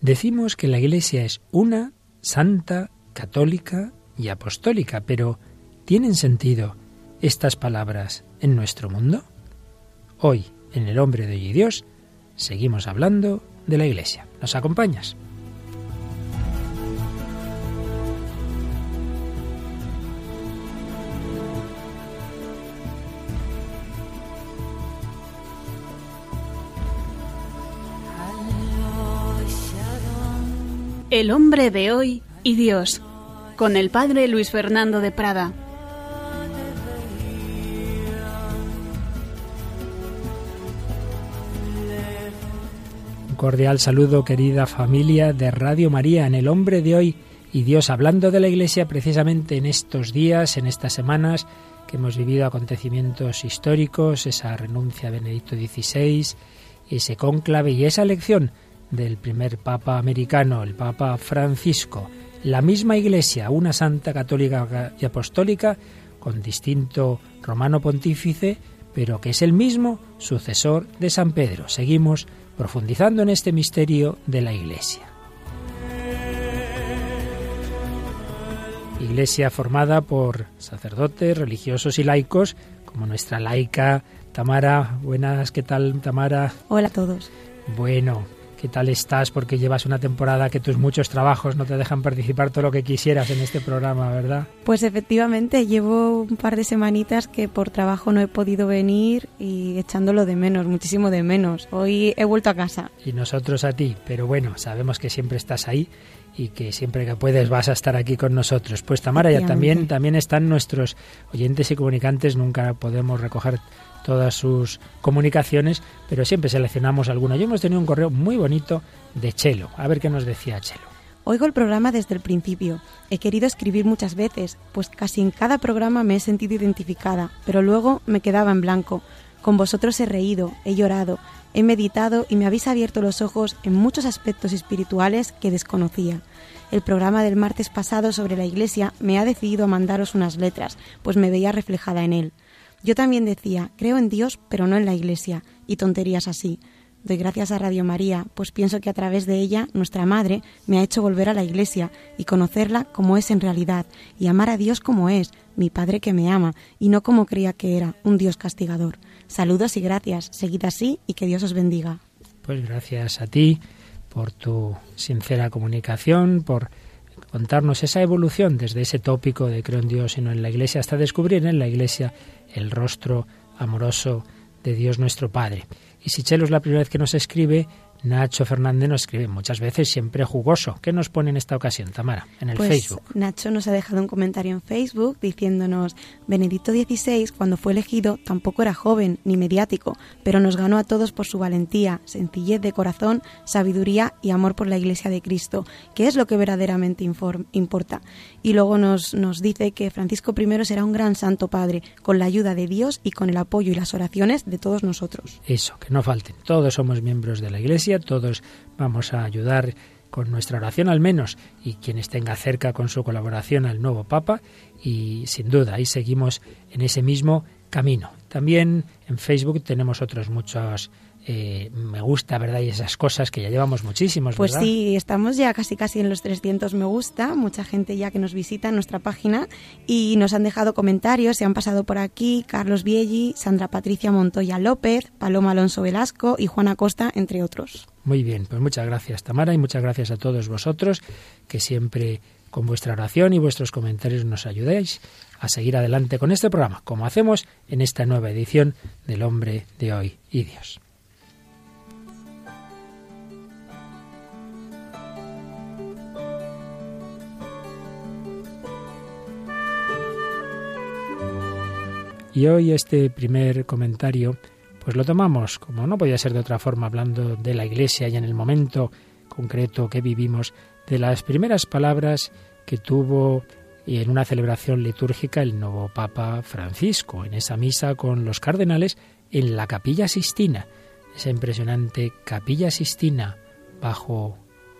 Decimos que la Iglesia es una, santa, católica y apostólica, pero ¿tienen sentido estas palabras en nuestro mundo? Hoy, en El hombre de hoy y Dios, seguimos hablando de la Iglesia. ¿Nos acompañas? El hombre de hoy y Dios, con el padre Luis Fernando de Prada. Un cordial saludo, querida familia de Radio María, en el hombre de hoy y Dios, hablando de la Iglesia precisamente en estos días, en estas semanas que hemos vivido acontecimientos históricos, esa renuncia a Benedicto XVI, ese cónclave y esa elección del primer Papa americano, el Papa Francisco. La misma Iglesia, una santa católica y apostólica, con distinto romano pontífice, pero que es el mismo sucesor de San Pedro. Seguimos profundizando en este misterio de la Iglesia. Iglesia formada por sacerdotes, religiosos y laicos, como nuestra laica Tamara. Buenas, ¿qué tal Tamara? Hola a todos. Bueno, ¿Qué tal estás? Porque llevas una temporada que tus muchos trabajos no te dejan participar todo lo que quisieras en este programa, ¿verdad? Pues efectivamente, llevo un par de semanitas que por trabajo no he podido venir y echándolo de menos, muchísimo de menos. Hoy he vuelto a casa. Y nosotros a ti, pero bueno, sabemos que siempre estás ahí y que siempre que puedes vas a estar aquí con nosotros. Pues Tamara, ya también, también están nuestros oyentes y comunicantes, nunca podemos recoger todas sus comunicaciones, pero siempre seleccionamos alguna. Yo hemos tenido un correo muy bonito de Chelo. A ver qué nos decía Chelo. Oigo el programa desde el principio. He querido escribir muchas veces, pues casi en cada programa me he sentido identificada, pero luego me quedaba en blanco. Con vosotros he reído, he llorado, he meditado y me habéis abierto los ojos en muchos aspectos espirituales que desconocía. El programa del martes pasado sobre la Iglesia me ha decidido a mandaros unas letras, pues me veía reflejada en él. Yo también decía, creo en Dios, pero no en la Iglesia, y tonterías así. Doy gracias a Radio María, pues pienso que a través de ella, nuestra Madre, me ha hecho volver a la Iglesia y conocerla como es en realidad, y amar a Dios como es, mi Padre que me ama, y no como creía que era, un Dios castigador. Saludos y gracias, seguid así y que Dios os bendiga. Pues gracias a ti por tu sincera comunicación, por contarnos esa evolución desde ese tópico de creo en Dios y no en la Iglesia hasta descubrir en la Iglesia el rostro amoroso de Dios nuestro Padre. Y si Chelo es la primera vez que nos escribe, Nacho Fernández nos escribe muchas veces, siempre jugoso. ¿Qué nos pone en esta ocasión, Tamara, en el pues Facebook? Nacho nos ha dejado un comentario en Facebook diciéndonos, Benedicto XVI, cuando fue elegido, tampoco era joven ni mediático, pero nos ganó a todos por su valentía, sencillez de corazón, sabiduría y amor por la Iglesia de Cristo, que es lo que verdaderamente importa. Y luego nos, nos dice que Francisco I será un gran santo padre, con la ayuda de Dios y con el apoyo y las oraciones de todos nosotros. Eso, que no falten. Todos somos miembros de la Iglesia todos vamos a ayudar con nuestra oración al menos y quienes tenga cerca con su colaboración al nuevo Papa y sin duda ahí seguimos en ese mismo camino. También en Facebook tenemos otros muchos eh, me gusta, ¿verdad? Y esas cosas que ya llevamos muchísimos, Pues sí, estamos ya casi casi en los 300 me gusta, mucha gente ya que nos visita en nuestra página y nos han dejado comentarios, se han pasado por aquí Carlos Vieggi, Sandra Patricia Montoya López, Paloma Alonso Velasco y Juana Costa, entre otros. Muy bien, pues muchas gracias Tamara y muchas gracias a todos vosotros que siempre con vuestra oración y vuestros comentarios nos ayudéis a seguir adelante con este programa, como hacemos en esta nueva edición del Hombre de Hoy y Dios. Y hoy este primer comentario, pues lo tomamos, como no podía ser de otra forma, hablando de la Iglesia y en el momento concreto que vivimos, de las primeras palabras que tuvo en una celebración litúrgica el nuevo Papa Francisco, en esa misa con los cardenales en la Capilla Sistina, esa impresionante Capilla Sistina, bajo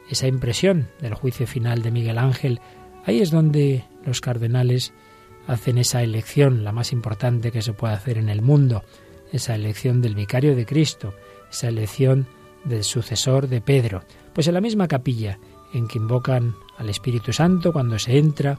esa impresión del juicio final de Miguel Ángel, ahí es donde los cardenales hacen esa elección, la más importante que se puede hacer en el mundo, esa elección del vicario de Cristo, esa elección del sucesor de Pedro. Pues en la misma capilla en que invocan al Espíritu Santo cuando se entra,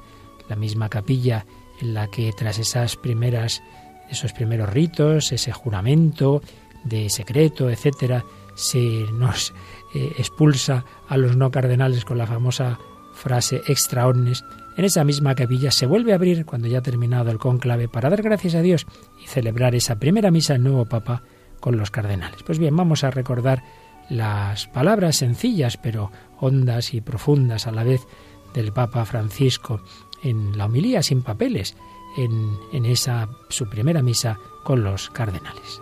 la misma capilla en la que tras esas primeras esos primeros ritos, ese juramento de secreto, etcétera, se nos eh, expulsa a los no cardenales con la famosa frase extra omnes. En esa misma capilla se vuelve a abrir cuando ya ha terminado el cónclave para dar gracias a Dios y celebrar esa primera misa del nuevo Papa con los cardenales. Pues bien, vamos a recordar las palabras sencillas pero hondas y profundas a la vez del Papa Francisco en la homilía sin papeles, en, en esa su primera misa con los cardenales.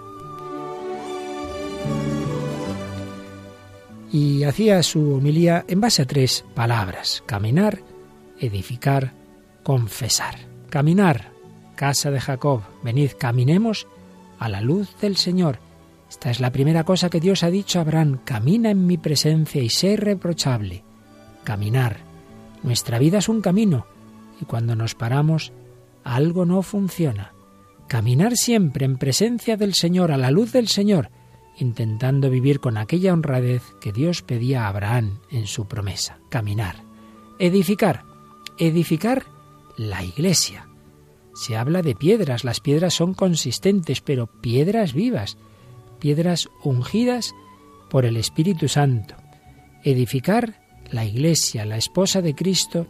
Y hacía su homilía en base a tres palabras, caminar, edificar, confesar. Caminar, casa de Jacob, venid, caminemos a la luz del Señor. Esta es la primera cosa que Dios ha dicho a Abraham, camina en mi presencia y sé irreprochable. Caminar. Nuestra vida es un camino y cuando nos paramos, algo no funciona. Caminar siempre en presencia del Señor, a la luz del Señor, intentando vivir con aquella honradez que Dios pedía a Abraham en su promesa. Caminar. Edificar. Edificar la iglesia. Se habla de piedras, las piedras son consistentes, pero piedras vivas, piedras ungidas por el Espíritu Santo. Edificar la iglesia, la esposa de Cristo,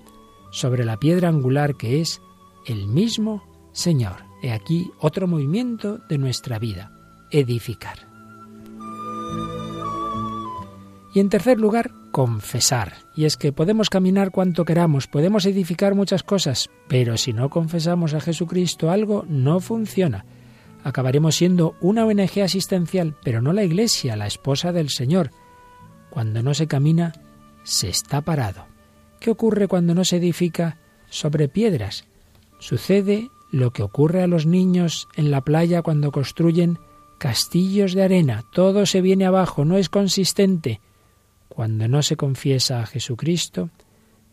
sobre la piedra angular que es el mismo Señor. He aquí otro movimiento de nuestra vida, edificar. Y en tercer lugar, confesar. Y es que podemos caminar cuanto queramos, podemos edificar muchas cosas, pero si no confesamos a Jesucristo algo, no funciona. Acabaremos siendo una ONG asistencial, pero no la Iglesia, la esposa del Señor. Cuando no se camina, se está parado. ¿Qué ocurre cuando no se edifica sobre piedras? Sucede lo que ocurre a los niños en la playa cuando construyen castillos de arena. Todo se viene abajo, no es consistente. Cuando no se confiesa a Jesucristo,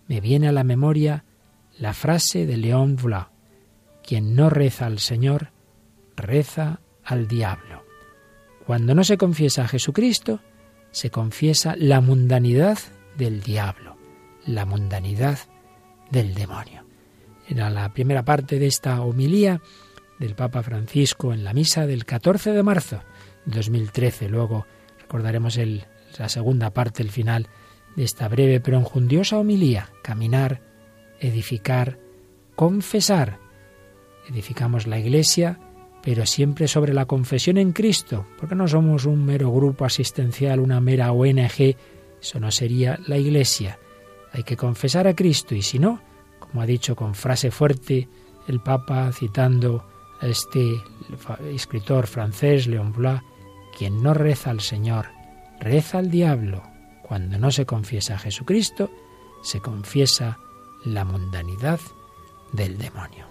me viene a la memoria la frase de León Vla. Quien no reza al Señor, reza al diablo. Cuando no se confiesa a Jesucristo, se confiesa la mundanidad del diablo la mundanidad del demonio. Era la primera parte de esta homilía del Papa Francisco en la misa del 14 de marzo de 2013. Luego recordaremos el, la segunda parte, el final de esta breve pero enjundiosa homilía. Caminar, edificar, confesar. Edificamos la iglesia, pero siempre sobre la confesión en Cristo, porque no somos un mero grupo asistencial, una mera ONG, eso no sería la iglesia. Hay que confesar a Cristo y si no, como ha dicho con frase fuerte el Papa citando a este escritor francés, Leon Blois, quien no reza al Señor, reza al diablo. Cuando no se confiesa a Jesucristo, se confiesa la mundanidad del demonio.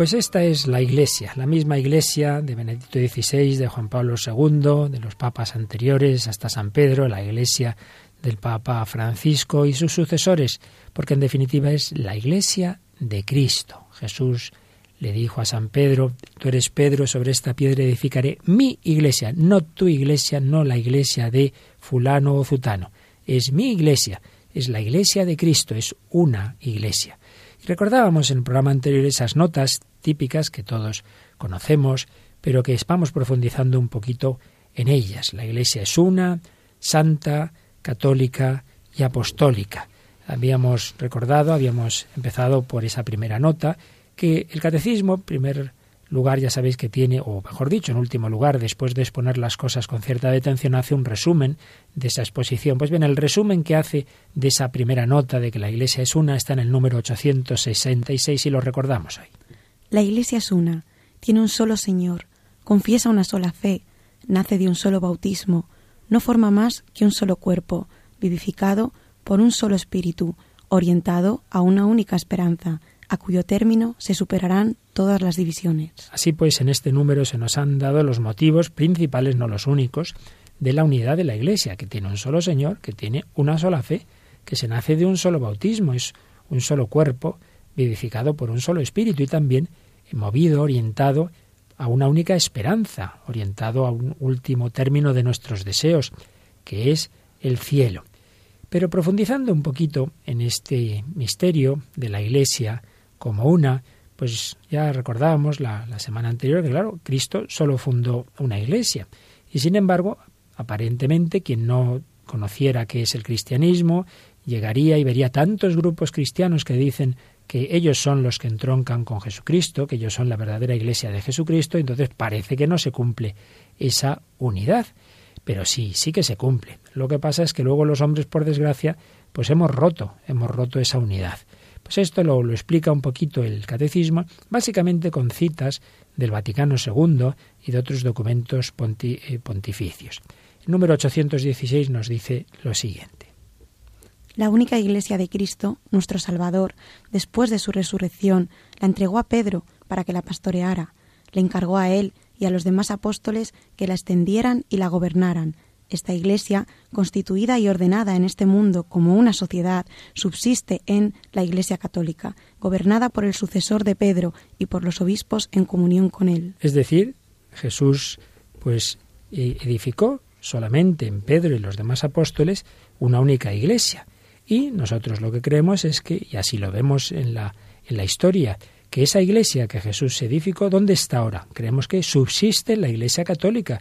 Pues esta es la Iglesia, la misma Iglesia de Benedicto XVI, de Juan Pablo II, de los papas anteriores hasta San Pedro, la Iglesia del Papa Francisco y sus sucesores, porque en definitiva es la Iglesia de Cristo. Jesús le dijo a San Pedro, tú eres Pedro, sobre esta piedra edificaré mi iglesia, no tu iglesia, no la iglesia de fulano o zutano, es mi iglesia, es la iglesia de Cristo, es una iglesia. Y recordábamos en el programa anterior esas notas típicas que todos conocemos, pero que vamos profundizando un poquito en ellas. La Iglesia es una, santa, católica y apostólica. Habíamos recordado, habíamos empezado por esa primera nota, que el catecismo, primer lugar, ya sabéis que tiene, o mejor dicho, en último lugar, después de exponer las cosas con cierta detención, hace un resumen de esa exposición. Pues bien, el resumen que hace de esa primera nota de que la Iglesia es una está en el número 866 y lo recordamos hoy. La Iglesia es una, tiene un solo Señor, confiesa una sola fe, nace de un solo bautismo, no forma más que un solo cuerpo, vivificado por un solo espíritu, orientado a una única esperanza, a cuyo término se superarán todas las divisiones. Así pues, en este número se nos han dado los motivos principales, no los únicos, de la unidad de la Iglesia, que tiene un solo Señor, que tiene una sola fe, que se nace de un solo bautismo, es un solo cuerpo, vivificado por un solo espíritu y también movido, orientado a una única esperanza, orientado a un último término de nuestros deseos, que es el cielo. Pero profundizando un poquito en este misterio de la Iglesia como una, pues ya recordábamos la, semana anterior que, claro, Cristo solo fundó una iglesia. Y sin embargo, aparentemente, quien no conociera qué es el cristianismo, llegaría y vería tantos grupos cristianos que dicen que ellos son los que entroncan con Jesucristo, que ellos son la verdadera iglesia de Jesucristo, entonces parece que no se cumple esa unidad. Pero sí, sí que se cumple. Lo que pasa es que luego los hombres, por desgracia, pues hemos roto, hemos roto esa unidad. Pues esto lo, explica un poquito el catecismo, básicamente con citas del Vaticano II y de otros documentos eh, pontificios. El número 816 nos dice lo siguiente. La única iglesia de Cristo, nuestro Salvador, después de su resurrección, la entregó a Pedro para que la pastoreara, le encargó a él y a los demás apóstoles que la extendieran y la gobernaran. Esta iglesia, constituida y ordenada en este mundo como una sociedad, subsiste en la Iglesia católica, gobernada por el sucesor de Pedro y por los obispos en comunión con él. Es decir, Jesús pues e-, edificó solamente en Pedro y los demás apóstoles una única iglesia y nosotros lo que creemos es que, y así lo vemos en la, en la historia, que esa iglesia que Jesús edificó, ¿dónde está ahora? Creemos que subsiste la iglesia católica,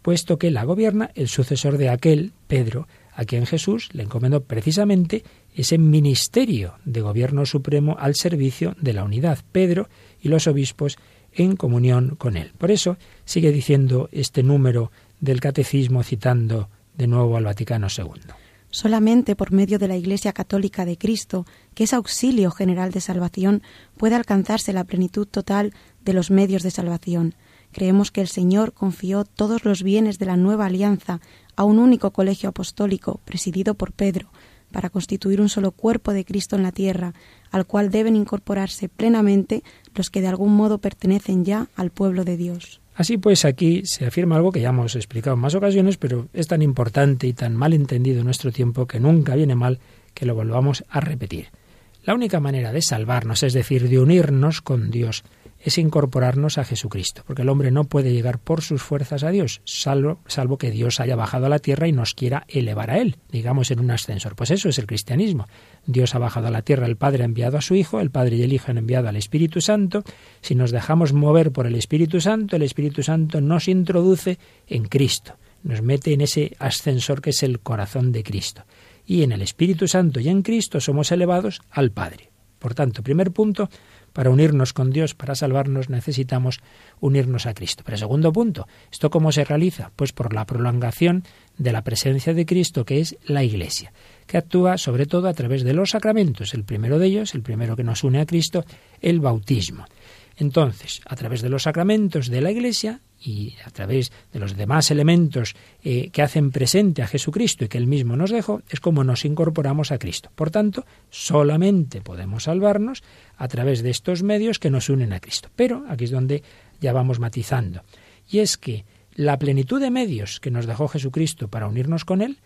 puesto que la gobierna el sucesor de aquel, Pedro, a quien Jesús le encomendó precisamente ese ministerio de gobierno supremo al servicio de la unidad, Pedro y los obispos en comunión con él. Por eso sigue diciendo este número del catecismo citando de nuevo al Vaticano II. Solamente por medio de la Iglesia Católica de Cristo, que es auxilio general de salvación, puede alcanzarse la plenitud total de los medios de salvación. Creemos que el Señor confió todos los bienes de la nueva alianza a un único colegio apostólico, presidido por Pedro, para constituir un solo cuerpo de Cristo en la tierra, al cual deben incorporarse plenamente los que de algún modo pertenecen ya al pueblo de Dios. Así pues, aquí se afirma algo que ya hemos explicado en más ocasiones, pero es tan importante y tan mal entendido en nuestro tiempo que nunca viene mal que lo volvamos a repetir. La única manera de salvarnos, es decir, de unirnos con Dios, es incorporarnos a Jesucristo, porque el hombre no puede llegar por sus fuerzas a Dios, salvo, salvo que Dios haya bajado a la tierra y nos quiera elevar a Él, digamos en un ascensor. Pues eso es el cristianismo. Dios ha bajado a la tierra, el Padre ha enviado a su Hijo, el Padre y el Hijo han enviado al Espíritu Santo. Si nos dejamos mover por el Espíritu Santo, el Espíritu Santo nos introduce en Cristo, nos mete en ese ascensor que es el corazón de Cristo. Y en el Espíritu Santo y en Cristo somos elevados al Padre. Por tanto, primer punto, para unirnos con Dios, para salvarnos, necesitamos unirnos a Cristo. Pero segundo punto, ¿esto cómo se realiza? Pues por la prolongación de la presencia de Cristo, que es la Iglesia, que actúa sobre todo a través de los sacramentos. El primero de ellos, el primero que nos une a Cristo, el bautismo. Entonces, a través de los sacramentos de la Iglesia y a través de los demás elementos eh, que hacen presente a Jesucristo y que Él mismo nos dejó, es como nos incorporamos a Cristo. Por tanto, solamente podemos salvarnos a través de estos medios que nos unen a Cristo. Pero aquí es donde ya vamos matizando. Y es que la plenitud de medios que nos dejó Jesucristo para unirnos con Él,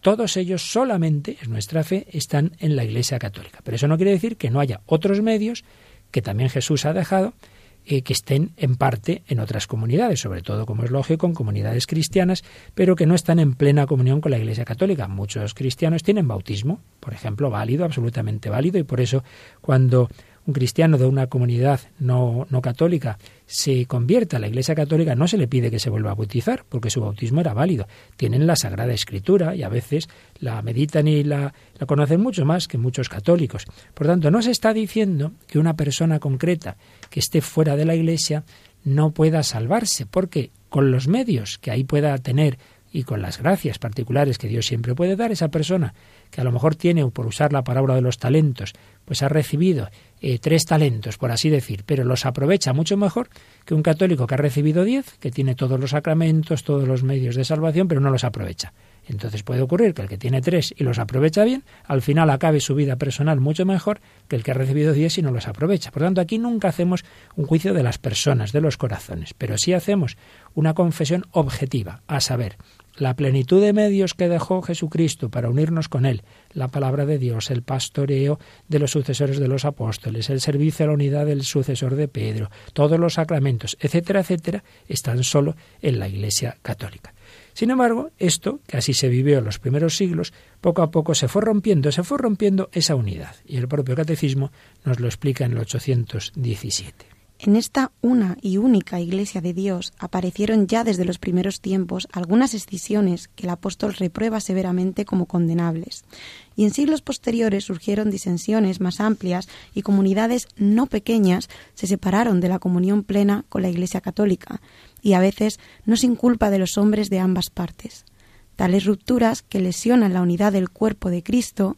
todos ellos solamente, es nuestra fe, están en la Iglesia Católica. Pero eso no quiere decir que no haya otros medios que también Jesús ha dejado eh, que estén en parte en otras comunidades, sobre todo, como es lógico, en comunidades cristianas, pero que no están en plena comunión con la Iglesia Católica. Muchos cristianos tienen bautismo, por ejemplo, válido, absolutamente válido, y por eso cuando un cristiano de una comunidad no, no católica se convierte a la Iglesia Católica, no se le pide que se vuelva a bautizar, porque su bautismo era válido. Tienen la Sagrada Escritura y a veces la meditan y la, la conocen mucho más que muchos católicos. Por tanto, no se está diciendo que una persona concreta que esté fuera de la Iglesia no pueda salvarse, porque con los medios que ahí pueda tener y con las gracias particulares que Dios siempre puede dar, esa persona que a lo mejor tiene, por usar la palabra de los talentos, pues ha recibido eh, tres talentos, por así decir, pero los aprovecha mucho mejor que un católico que ha recibido diez, que tiene todos los sacramentos, todos los medios de salvación, pero no los aprovecha. Entonces puede ocurrir que el que tiene tres y los aprovecha bien, al final acabe su vida personal mucho mejor que el que ha recibido diez y no los aprovecha. Por tanto, aquí nunca hacemos un juicio de las personas, de los corazones, pero sí hacemos una confesión objetiva, a saber, la plenitud de medios que dejó Jesucristo para unirnos con Él, la palabra de Dios, el pastoreo de los sucesores de los apóstoles, el servicio a la unidad del sucesor de Pedro, todos los sacramentos, etcétera, etcétera, están solo en la Iglesia católica. Sin embargo, esto, que así se vivió en los primeros siglos, poco a poco se fue rompiendo, se fue rompiendo esa unidad. Y el propio catecismo nos lo explica en el 817. En esta una y única Iglesia de Dios aparecieron ya desde los primeros tiempos algunas escisiones que el apóstol reprueba severamente como condenables. Y en siglos posteriores surgieron disensiones más amplias y comunidades no pequeñas se separaron de la comunión plena con la Iglesia católica, y a veces no sin culpa de los hombres de ambas partes. Tales rupturas que lesionan la unidad del cuerpo de Cristo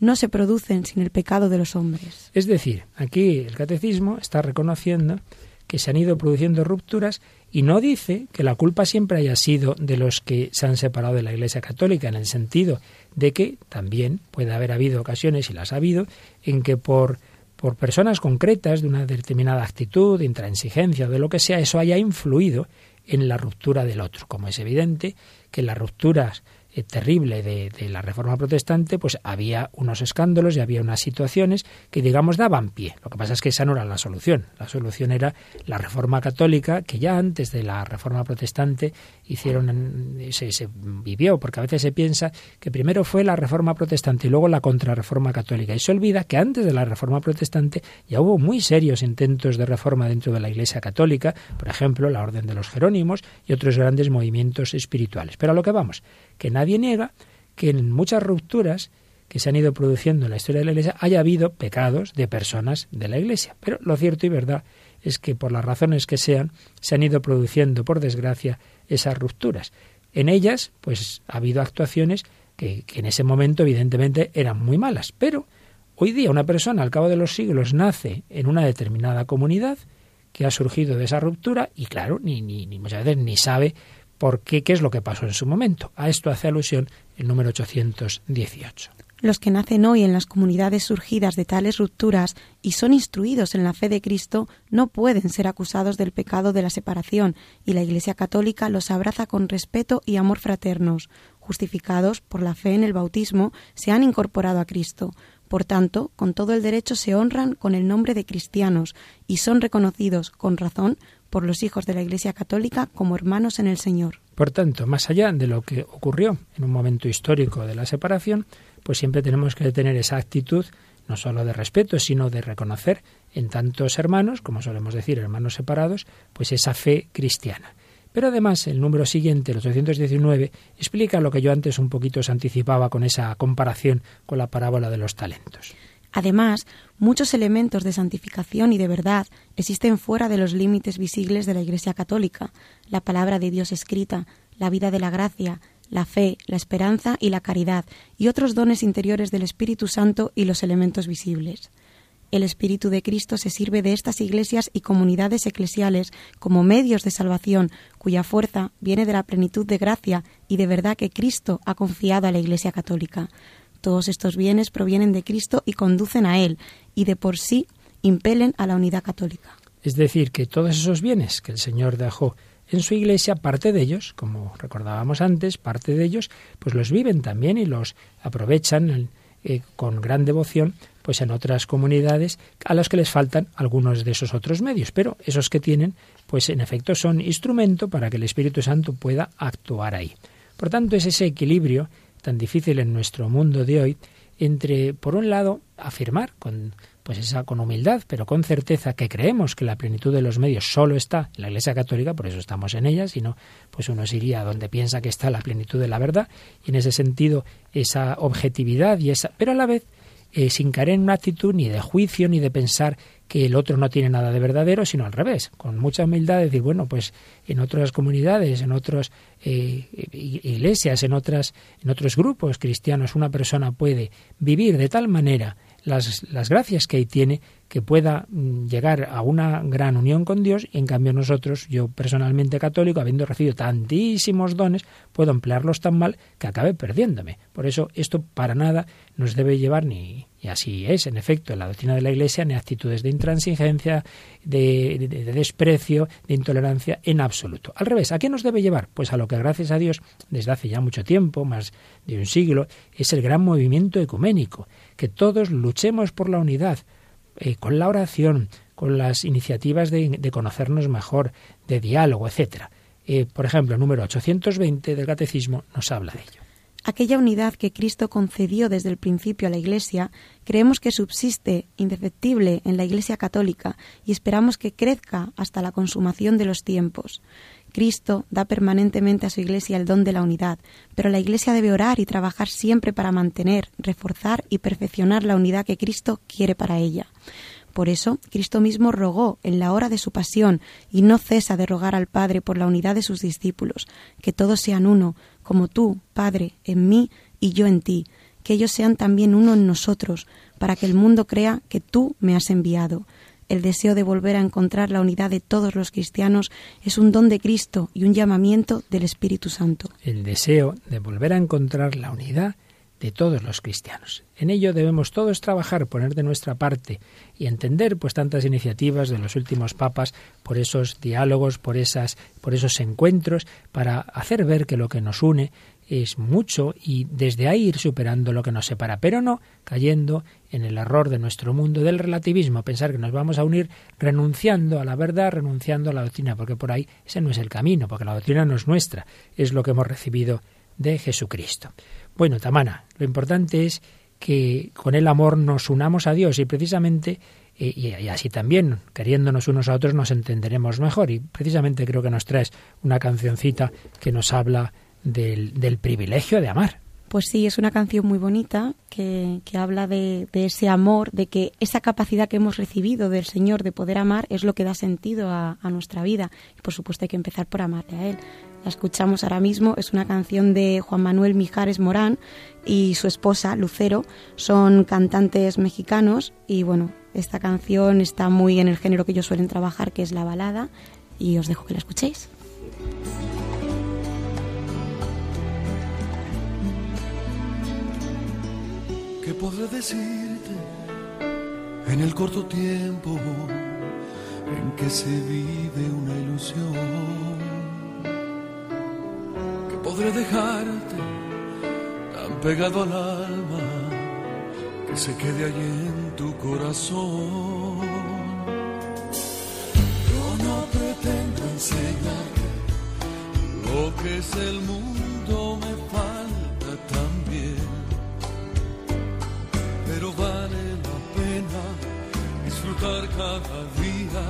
no se producen sin el pecado de los hombres. Es decir, aquí el catecismo está reconociendo que se han ido produciendo rupturas y no dice que la culpa siempre haya sido de los que se han separado de la Iglesia Católica, en el sentido de que también puede haber habido ocasiones, y las ha habido, en que por, por personas concretas de una determinada actitud, de intransigencia o de lo que sea, eso haya influido en la ruptura del otro. Como es evidente que las rupturas eh, terrible de, la Reforma Protestante, pues había unos escándalos y había unas situaciones que, digamos, daban pie. Lo que pasa es que esa no era la solución. La solución era la Reforma Católica, que ya antes de la Reforma Protestante hicieron, se, se vivió, porque a veces se piensa que primero fue la Reforma Protestante y luego la Contrarreforma Católica. Y se olvida que antes de la Reforma Protestante ya hubo muy serios intentos de reforma dentro de la Iglesia Católica, por ejemplo, la Orden de los Jerónimos y otros grandes movimientos espirituales. Pero a lo que vamos, que nadie niega que en muchas rupturas que se han ido produciendo en la historia de la Iglesia haya habido pecados de personas de la Iglesia. Pero lo cierto y verdad es que por las razones que sean, se han ido produciendo, por desgracia, esas rupturas. En ellas, pues ha habido actuaciones que, en ese momento, evidentemente, eran muy malas. Pero hoy día una persona, al cabo de los siglos, nace en una determinada comunidad que ha surgido de esa ruptura y, claro, ni, ni muchas veces ni sabe por qué, qué es lo que pasó en su momento. A esto hace alusión el número 818. Los que nacen hoy en las comunidades surgidas de tales rupturas y son instruidos en la fe de Cristo no pueden ser acusados del pecado de la separación y la Iglesia Católica los abraza con respeto y amor fraternos. Justificados por la fe en el bautismo, se han incorporado a Cristo. Por tanto, con todo el derecho se honran con el nombre de cristianos y son reconocidos, con razón, por los hijos de la Iglesia Católica como hermanos en el Señor. Por tanto, más allá de lo que ocurrió en un momento histórico de la separación, pues siempre tenemos que tener esa actitud no solo de respeto, sino de reconocer en tantos hermanos, como solemos decir, hermanos separados, pues esa fe cristiana. Pero además el número siguiente, el 819, explica lo que yo antes un poquito os anticipaba con esa comparación con la parábola de los talentos. Además, muchos elementos de santificación y de verdad existen fuera de los límites visibles de la Iglesia católica, la palabra de Dios escrita, la vida de la gracia, la fe, la esperanza y la caridad, y otros dones interiores del Espíritu Santo y los elementos visibles. El Espíritu de Cristo se sirve de estas iglesias y comunidades eclesiales como medios de salvación, cuya fuerza viene de la plenitud de gracia y de verdad que Cristo ha confiado a la Iglesia católica. Todos estos bienes provienen de Cristo y conducen a Él, y de por sí impelen a la unidad católica. Es decir, que todos esos bienes que el Señor dejó en su iglesia, parte de ellos, como recordábamos antes, parte de ellos, pues los viven también y los aprovechan eh, con gran devoción, pues en otras comunidades a las que les faltan algunos de esos otros medios, pero esos que tienen, pues en efecto son instrumento para que el Espíritu Santo pueda actuar ahí. Por tanto, es ese equilibrio tan difícil en nuestro mundo de hoy entre, por un lado, afirmar con pues esa con humildad, pero con certeza que creemos que la plenitud de los medios solo está en la Iglesia Católica, por eso estamos en ella, sino pues uno se iría donde piensa que está la plenitud de la verdad, y en ese sentido esa objetividad y esa, pero a la vez eh, sin caer en una actitud ni de juicio ni de pensar que el otro no tiene nada de verdadero, sino al revés, con mucha humildad decir, bueno, pues en otras comunidades, en otras eh, iglesias, en, otras, en otros grupos cristianos, una persona puede vivir de tal manera las, las gracias que ahí tiene que pueda mm, llegar a una gran unión con Dios y en cambio nosotros, yo personalmente católico, habiendo recibido tantísimos dones, puedo emplearlos tan mal que acabe perdiéndome. Por eso esto para nada nos debe llevar ni, y así es, en efecto, en la doctrina de la Iglesia, ni actitudes de intransigencia, de, de, desprecio, de intolerancia, en absoluto. Al revés, ¿a qué nos debe llevar? Pues a lo que, gracias a Dios, desde hace ya mucho tiempo, más de un siglo, es el gran movimiento ecuménico, que todos luchemos por la unidad, eh, con la oración, con las iniciativas de, conocernos mejor, de diálogo, etc. Eh, por ejemplo, el número 820 del Catecismo nos habla de ello. Aquella unidad que Cristo concedió desde el principio a la Iglesia, creemos que subsiste indefectible en la Iglesia católica y esperamos que crezca hasta la consumación de los tiempos. Cristo da permanentemente a su Iglesia el don de la unidad, pero la Iglesia debe orar y trabajar siempre para mantener, reforzar y perfeccionar la unidad que Cristo quiere para ella. Por eso, Cristo mismo rogó en la hora de su pasión y no cesa de rogar al Padre por la unidad de sus discípulos, que todos sean uno, como tú, Padre, en mí y yo en ti, que ellos sean también uno en nosotros, para que el mundo crea que tú me has enviado. El deseo de volver a encontrar la unidad de todos los cristianos es un don de Cristo y un llamamiento del Espíritu Santo. El deseo de volver a encontrar la unidad de todos los cristianos. En ello debemos todos trabajar, poner de nuestra parte y entender pues tantas iniciativas de los últimos papas por esos diálogos, por esas por esos encuentros para hacer ver que lo que nos une es mucho y desde ahí ir superando lo que nos separa, pero no cayendo en el error de nuestro mundo del relativismo, pensar que nos vamos a unir renunciando a la verdad, renunciando a la doctrina, porque por ahí ese no es el camino, porque la doctrina no es nuestra, es lo que hemos recibido de Jesucristo. Bueno, Tamana, lo importante es que con el amor nos unamos a Dios y precisamente y, así también, queriéndonos unos a otros, nos entenderemos mejor. Y precisamente creo que nos traes una cancioncita que nos habla del, privilegio de amar. Pues sí, es una canción muy bonita que, habla de, ese amor, de que esa capacidad que hemos recibido del Señor de poder amar es lo que da sentido a, nuestra vida. Y por supuesto hay que empezar por amarle a Él. La escuchamos ahora mismo, es una canción de Juan Manuel Mijares Morán y su esposa, Lucero, son cantantes mexicanos y bueno, esta canción está muy en el género que ellos suelen trabajar, que es la balada, y os dejo que la escuchéis. ¿Qué podré decirte en el corto tiempo en que se vive una ilusión? ¿Qué podré dejarte tan pegado al alma que se quede allí en tu corazón? Yo no pretendo enseñarte lo que es el mundo, me falta también cada día,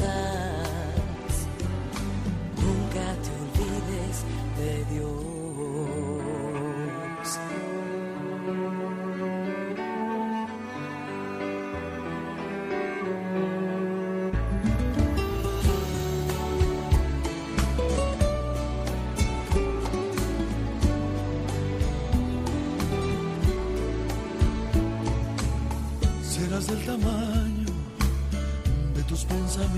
sun.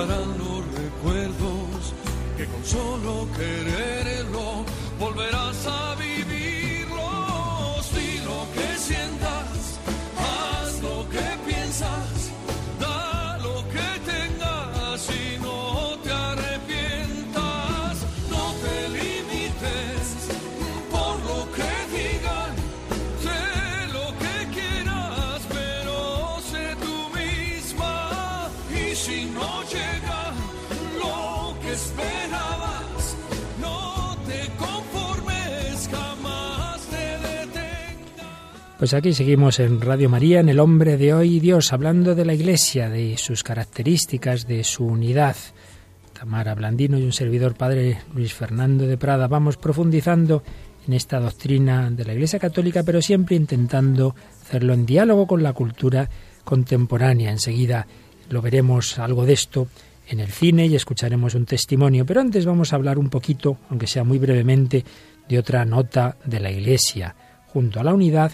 estarán los recuerdos que con solo quererlo volverás a vivirlo. Pues aquí seguimos en Radio María, en El Hombre de Hoy Dios, hablando de la Iglesia, de sus características, de su unidad. Tamara Blandino y un servidor padre Luis Fernando de Prada. Vamos profundizando en esta doctrina de la Iglesia Católica, pero siempre intentando hacerlo en diálogo con la cultura contemporánea. Enseguida lo veremos algo de esto en el cine y escucharemos un testimonio, pero antes vamos a hablar un poquito, aunque sea muy brevemente, de otra nota de la Iglesia. Junto a la unidad,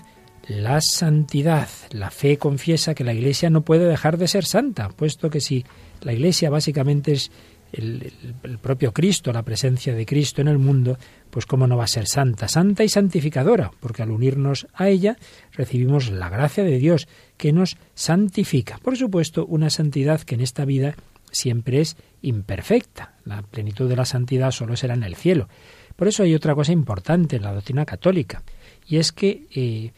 la santidad. La fe confiesa que la Iglesia no puede dejar de ser santa, puesto que si la Iglesia básicamente es el, propio Cristo, la presencia de Cristo en el mundo, pues cómo no va a ser santa, santa y santificadora, porque al unirnos a ella recibimos la gracia de Dios que nos santifica. Por supuesto, una santidad que en esta vida siempre es imperfecta. La plenitud de la santidad solo será en el cielo. Por eso hay otra cosa importante en la doctrina católica, y es que eh,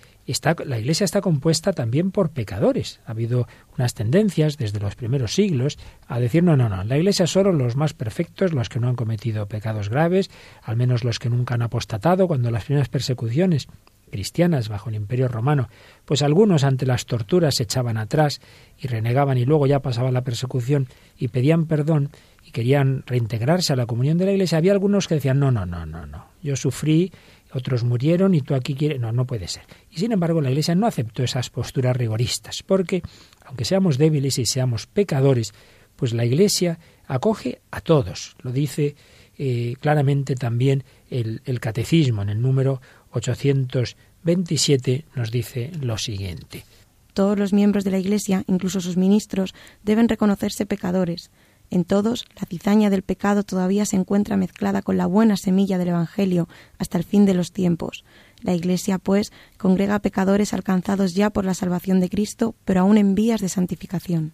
La Iglesia está compuesta también por pecadores. Ha habido unas tendencias desde los primeros siglos a decir no, no, no, la Iglesia solo los más perfectos, los que no han cometido pecados graves, al menos los que nunca han apostatado, cuando las primeras persecuciones cristianas bajo el Imperio Romano, pues algunos ante las torturas se echaban atrás y renegaban y luego ya pasaba la persecución y pedían perdón y querían reintegrarse a la comunión de la Iglesia, había algunos que decían no, no, no, no, no, yo sufrí otros murieron y tú aquí quieres. No, no puede ser. Y sin embargo, la Iglesia no aceptó esas posturas rigoristas, porque, aunque seamos débiles y seamos pecadores, pues la Iglesia acoge a todos. Lo dice eh, claramente también el, el Catecismo en el número 827 nos dice lo siguiente. Todos los miembros de la Iglesia, incluso sus ministros, deben reconocerse pecadores. En todos, la cizaña del pecado todavía se encuentra mezclada con la buena semilla del Evangelio hasta el fin de los tiempos. La Iglesia, pues, congrega pecadores alcanzados ya por la salvación de Cristo, pero aún en vías de santificación.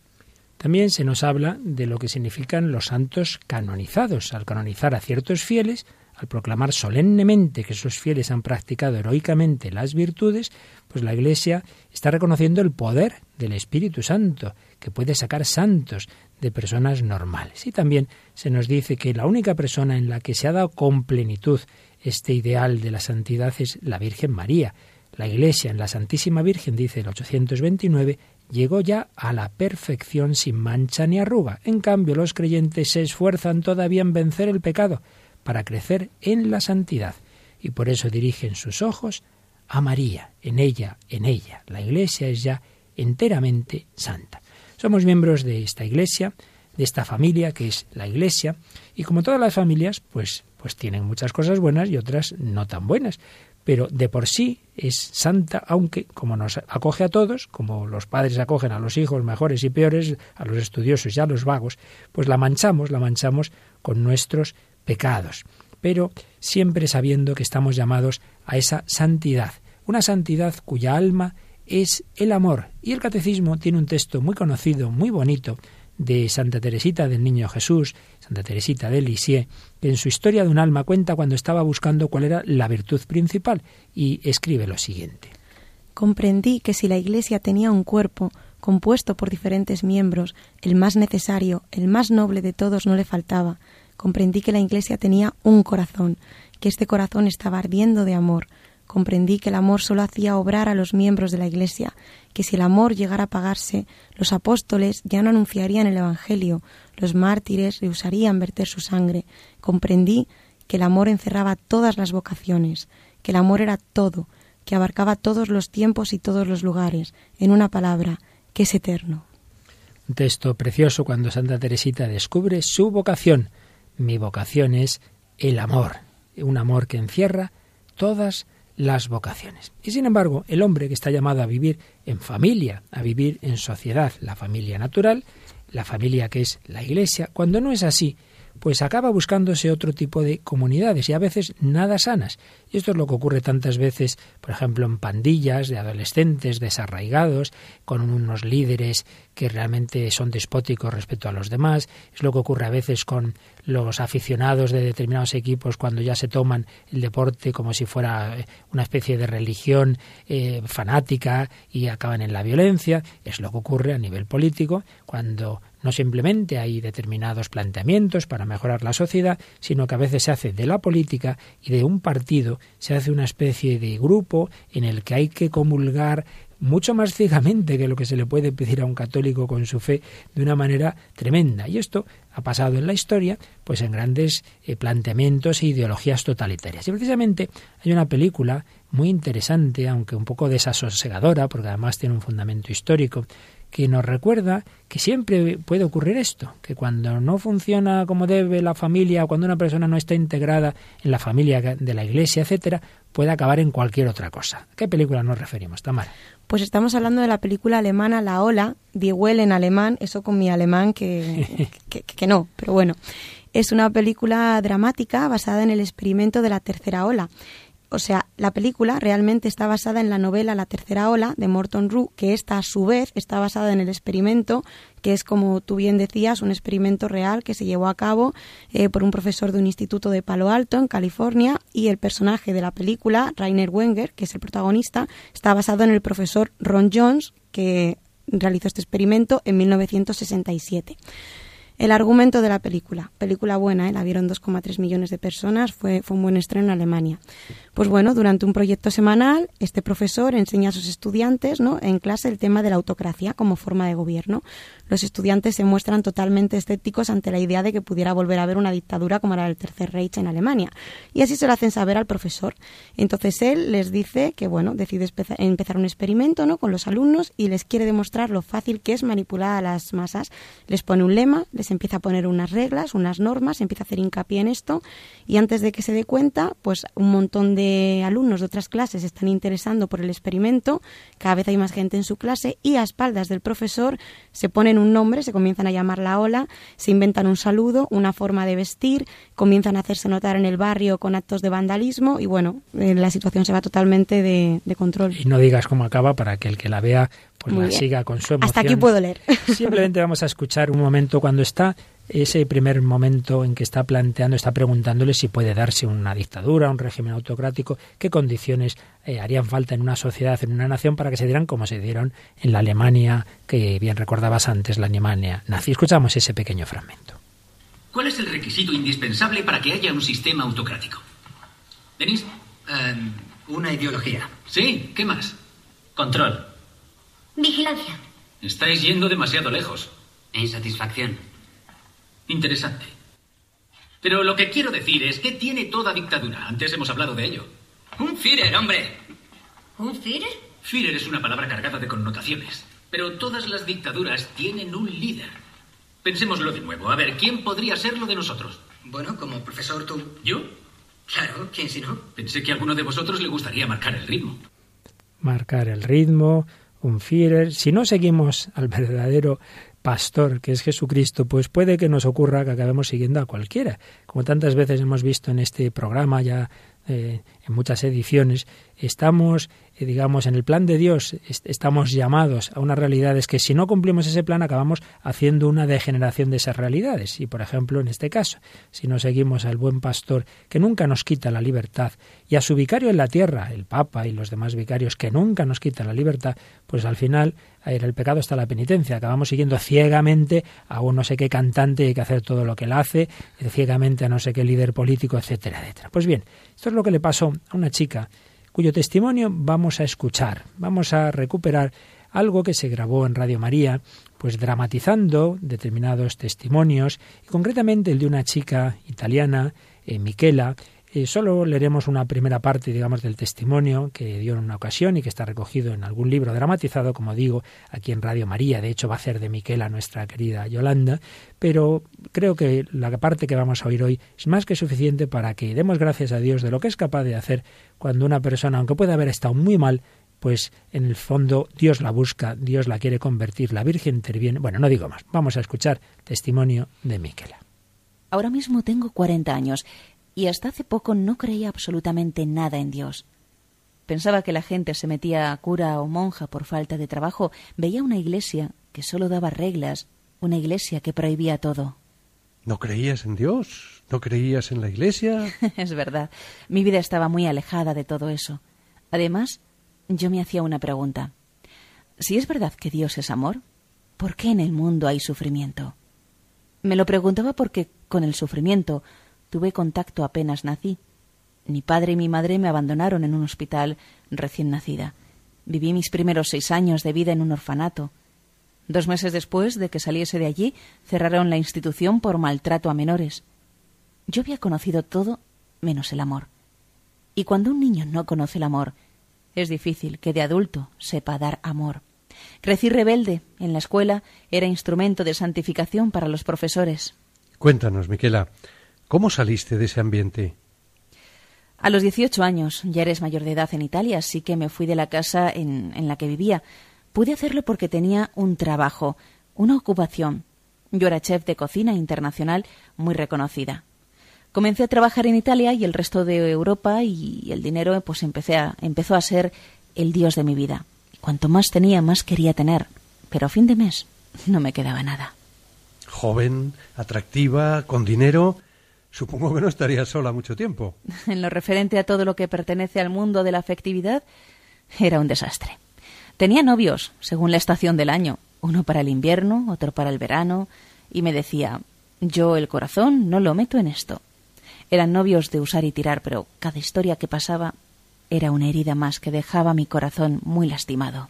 También se nos habla de lo que significan los santos canonizados. Al canonizar a ciertos fieles, al proclamar solemnemente que esos fieles han practicado heroicamente las virtudes, pues la Iglesia está reconociendo el poder del Espíritu Santo, que puede sacar santos de personas normales. Y también se nos dice que la única persona en la que se ha dado con plenitud este ideal de la santidad es la Virgen María. La Iglesia en la Santísima Virgen, dice el 829, llegó ya a la perfección sin mancha ni arruga. En cambio, los creyentes se esfuerzan todavía en vencer el pecado para crecer en la santidad. Y por eso dirigen sus ojos a María, en ella, en ella. La Iglesia es ya enteramente santa. Somos miembros de esta iglesia, de esta familia que es la iglesia, y como todas las familias, pues, pues tienen muchas cosas buenas y otras no tan buenas. Pero de por sí es santa, aunque como nos acoge a todos, como los padres acogen a los hijos mejores y peores, a los estudiosos y a los vagos, pues la manchamos, la manchamos con nuestros pecados. Pero siempre sabiendo que estamos llamados a esa santidad, una santidad cuya alma es el amor. Y el catecismo tiene un texto muy conocido, muy bonito, de Santa Teresita del Niño Jesús, Santa Teresita de Lisieux, que en su historia de un alma cuenta cuando estaba buscando cuál era la virtud principal y escribe lo siguiente. Comprendí que si la Iglesia tenía un cuerpo compuesto por diferentes miembros, el más necesario, el más noble de todos no le faltaba. Comprendí que la Iglesia tenía un corazón, que este corazón estaba ardiendo de amor, comprendí que el amor solo hacía obrar a los miembros de la Iglesia, que si el amor llegara a pagarse, los apóstoles ya no anunciarían el Evangelio, los mártires rehusarían verter su sangre. Comprendí que el amor encerraba todas las vocaciones, que el amor era todo, que abarcaba todos los tiempos y todos los lugares, en una palabra, que es eterno. Texto precioso cuando Santa Teresita descubre su vocación. Mi vocación es el amor, un amor que encierra todas las vocaciones. Y sin embargo, el hombre que está llamado a vivir en familia, a vivir en sociedad, la familia natural, la familia que es la iglesia, cuando no es así, pues acaba buscándose otro tipo de comunidades y a veces nada sanas. Y esto es lo que ocurre tantas veces, por ejemplo, en pandillas de adolescentes desarraigados, con unos líderes que realmente son despóticos respecto a los demás. Es lo que ocurre a veces con los aficionados de determinados equipos cuando ya se toman el deporte como si fuera eh, una especie de religión eh, fanática y acaban en la violencia. Es lo que ocurre a nivel político cuando No simplemente hay determinados planteamientos para mejorar la sociedad, sino que a veces se hace de la política y de un partido, se hace una especie de grupo en el que hay que comulgar mucho más ciegamente que lo que se le puede pedir a un católico con su fe de una manera tremenda. Y esto ha pasado en la historia, pues en grandes eh, planteamientos e ideologías totalitarias. Y precisamente hay una película muy interesante, aunque un poco desasosegadora, porque además tiene un fundamento histórico, que nos recuerda que siempre puede ocurrir esto, que cuando no funciona como debe la familia, o cuando una persona no está integrada en la familia de la iglesia, etcétera, puede acabar en cualquier otra cosa. ¿A qué película nos referimos, Tamara? Pues estamos hablando de la película alemana La Ola, Die Well en alemán, eso con mi alemán que, que, que no, pero bueno. Es una película dramática basada en el experimento de la tercera ola o sea, la película realmente está basada en la novela La tercera ola de Morton Rue, que esta a su vez está basada en el experimento, que es como tú bien decías, un experimento real que se llevó a cabo eh, por un profesor de un instituto de Palo Alto en California y el personaje de la película, Rainer Wenger, que es el protagonista, está basado en el profesor Ron Jones, que realizó este experimento en 1967. El argumento de la película, película buena, ¿eh? la vieron 2,3 millones de personas, fue, fue un buen estreno en Alemania. Pues bueno, durante un proyecto semanal, este profesor enseña a sus estudiantes ¿no? en clase el tema de la autocracia como forma de gobierno. Los estudiantes se muestran totalmente escépticos ante la idea de que pudiera volver a haber una dictadura como era el Tercer Reich en Alemania. Y así se lo hacen saber al profesor. Entonces él les dice que, bueno, decide empezar un experimento ¿no? con los alumnos y les quiere demostrar lo fácil que es manipular a las masas. Les pone un lema, les empieza a poner unas reglas, unas normas, empieza a hacer hincapié en esto y antes de que se dé cuenta, pues un montón de alumnos de otras clases se están interesando por el experimento, cada vez hay más gente en su clase y a espaldas del profesor se ponen un nombre, se comienzan a llamar la ola, se inventan un saludo, una forma de vestir, comienzan a hacerse notar en el barrio con actos de vandalismo y bueno, eh, la situación se va totalmente de, control. Y no digas cómo acaba para que el que la vea pues la siga con su emoción. Hasta aquí puedo leer. Simplemente vamos a escuchar un momento cuando está ese primer momento en que está planteando, está preguntándole si puede darse una dictadura, un régimen autocrático, qué condiciones eh, harían falta en una sociedad, en una nación, para que se dieran como se dieron en la Alemania, que bien recordabas antes, la Alemania nazi. Escuchamos ese pequeño fragmento. ¿Cuál es el requisito indispensable para que haya un sistema autocrático? ¿Denis? Em, una ideología. Sí, ¿qué más? Control. Vigilancia. Estáis yendo demasiado lejos. Insatisfacción. Interesante. Pero lo que quiero decir es que tiene toda dictadura. Antes hemos hablado de ello. Un Führer, hombre. ¿Un Führer? Führer es una palabra cargada de connotaciones. Pero todas las dictaduras tienen un líder. Pensémoslo de nuevo. A ver, ¿quién podría serlo de nosotros? Bueno, como profesor tú. ¿Yo? Claro, ¿quién si no? Pensé que a alguno de vosotros le gustaría marcar el ritmo. Marcar el ritmo, un Führer. Si no seguimos al verdadero pastor, que es Jesucristo, pues puede que nos ocurra que acabemos siguiendo a cualquiera. Como tantas veces hemos visto en este programa ya eh, en muchas ediciones, estamos, eh, digamos, en el plan de Dios, estamos llamados a unas realidades que si no cumplimos ese plan acabamos haciendo una degeneración de esas realidades. Y, por ejemplo, en este caso, si no seguimos al buen pastor que nunca nos quita la libertad y a su vicario en la tierra, el Papa y los demás vicarios que nunca nos quitan la libertad, pues al final en el pecado está la penitencia. Acabamos siguiendo ciegamente a un no sé qué cantante y hay que hacer todo lo que él hace, ciegamente a no sé qué líder político, etcétera, etcétera. Pues bien, esto es lo que le pasó a una chica cuyo testimonio vamos a escuchar. Vamos a recuperar algo que se grabó en Radio María, pues dramatizando determinados testimonios, y concretamente el de una chica italiana, eh, Michela, solo leeremos una primera parte, digamos, del testimonio que dio en una ocasión y que está recogido en algún libro dramatizado, como digo, aquí en Radio María. De hecho, va a ser de Miquela, nuestra querida Yolanda. Pero creo que la parte que vamos a oír hoy es más que suficiente para que demos gracias a Dios de lo que es capaz de hacer cuando una persona, aunque pueda haber estado muy mal, pues en el fondo Dios la busca, Dios la quiere convertir, la Virgen interviene. Bueno, no digo más. Vamos a escuchar testimonio de Miquela. Ahora mismo tengo 40 años y hasta hace poco no creía absolutamente nada en Dios. Pensaba que la gente se metía a cura o monja por falta de trabajo, veía una iglesia que solo daba reglas, una iglesia que prohibía todo. ¿No creías en Dios? ¿No creías en la iglesia? es verdad. Mi vida estaba muy alejada de todo eso. Además, yo me hacía una pregunta. Si es verdad que Dios es amor, ¿por qué en el mundo hay sufrimiento? Me lo preguntaba porque con el sufrimiento tuve contacto apenas nací. Mi padre y mi madre me abandonaron en un hospital recién nacida. Viví mis primeros seis años de vida en un orfanato. Dos meses después de que saliese de allí, cerraron la institución por maltrato a menores. Yo había conocido todo menos el amor. Y cuando un niño no conoce el amor, es difícil que de adulto sepa dar amor. Crecí rebelde. En la escuela era instrumento de santificación para los profesores. Cuéntanos, Miquela, ¿cómo saliste de ese ambiente? A los 18 años, ya eres mayor de edad en Italia, así que me fui de la casa en, en la que vivía. Pude hacerlo porque tenía un trabajo, una ocupación. Yo era chef de cocina internacional muy reconocida. Comencé a trabajar en Italia y el resto de Europa y el dinero pues empecé a, empezó a ser el dios de mi vida. Cuanto más tenía, más quería tener. Pero a fin de mes no me quedaba nada. Joven, atractiva, con dinero. Supongo que no estaría sola mucho tiempo. En lo referente a todo lo que pertenece al mundo de la afectividad, era un desastre. Tenía novios, según la estación del año, uno para el invierno, otro para el verano, y me decía, yo el corazón no lo meto en esto. Eran novios de usar y tirar, pero cada historia que pasaba era una herida más que dejaba mi corazón muy lastimado.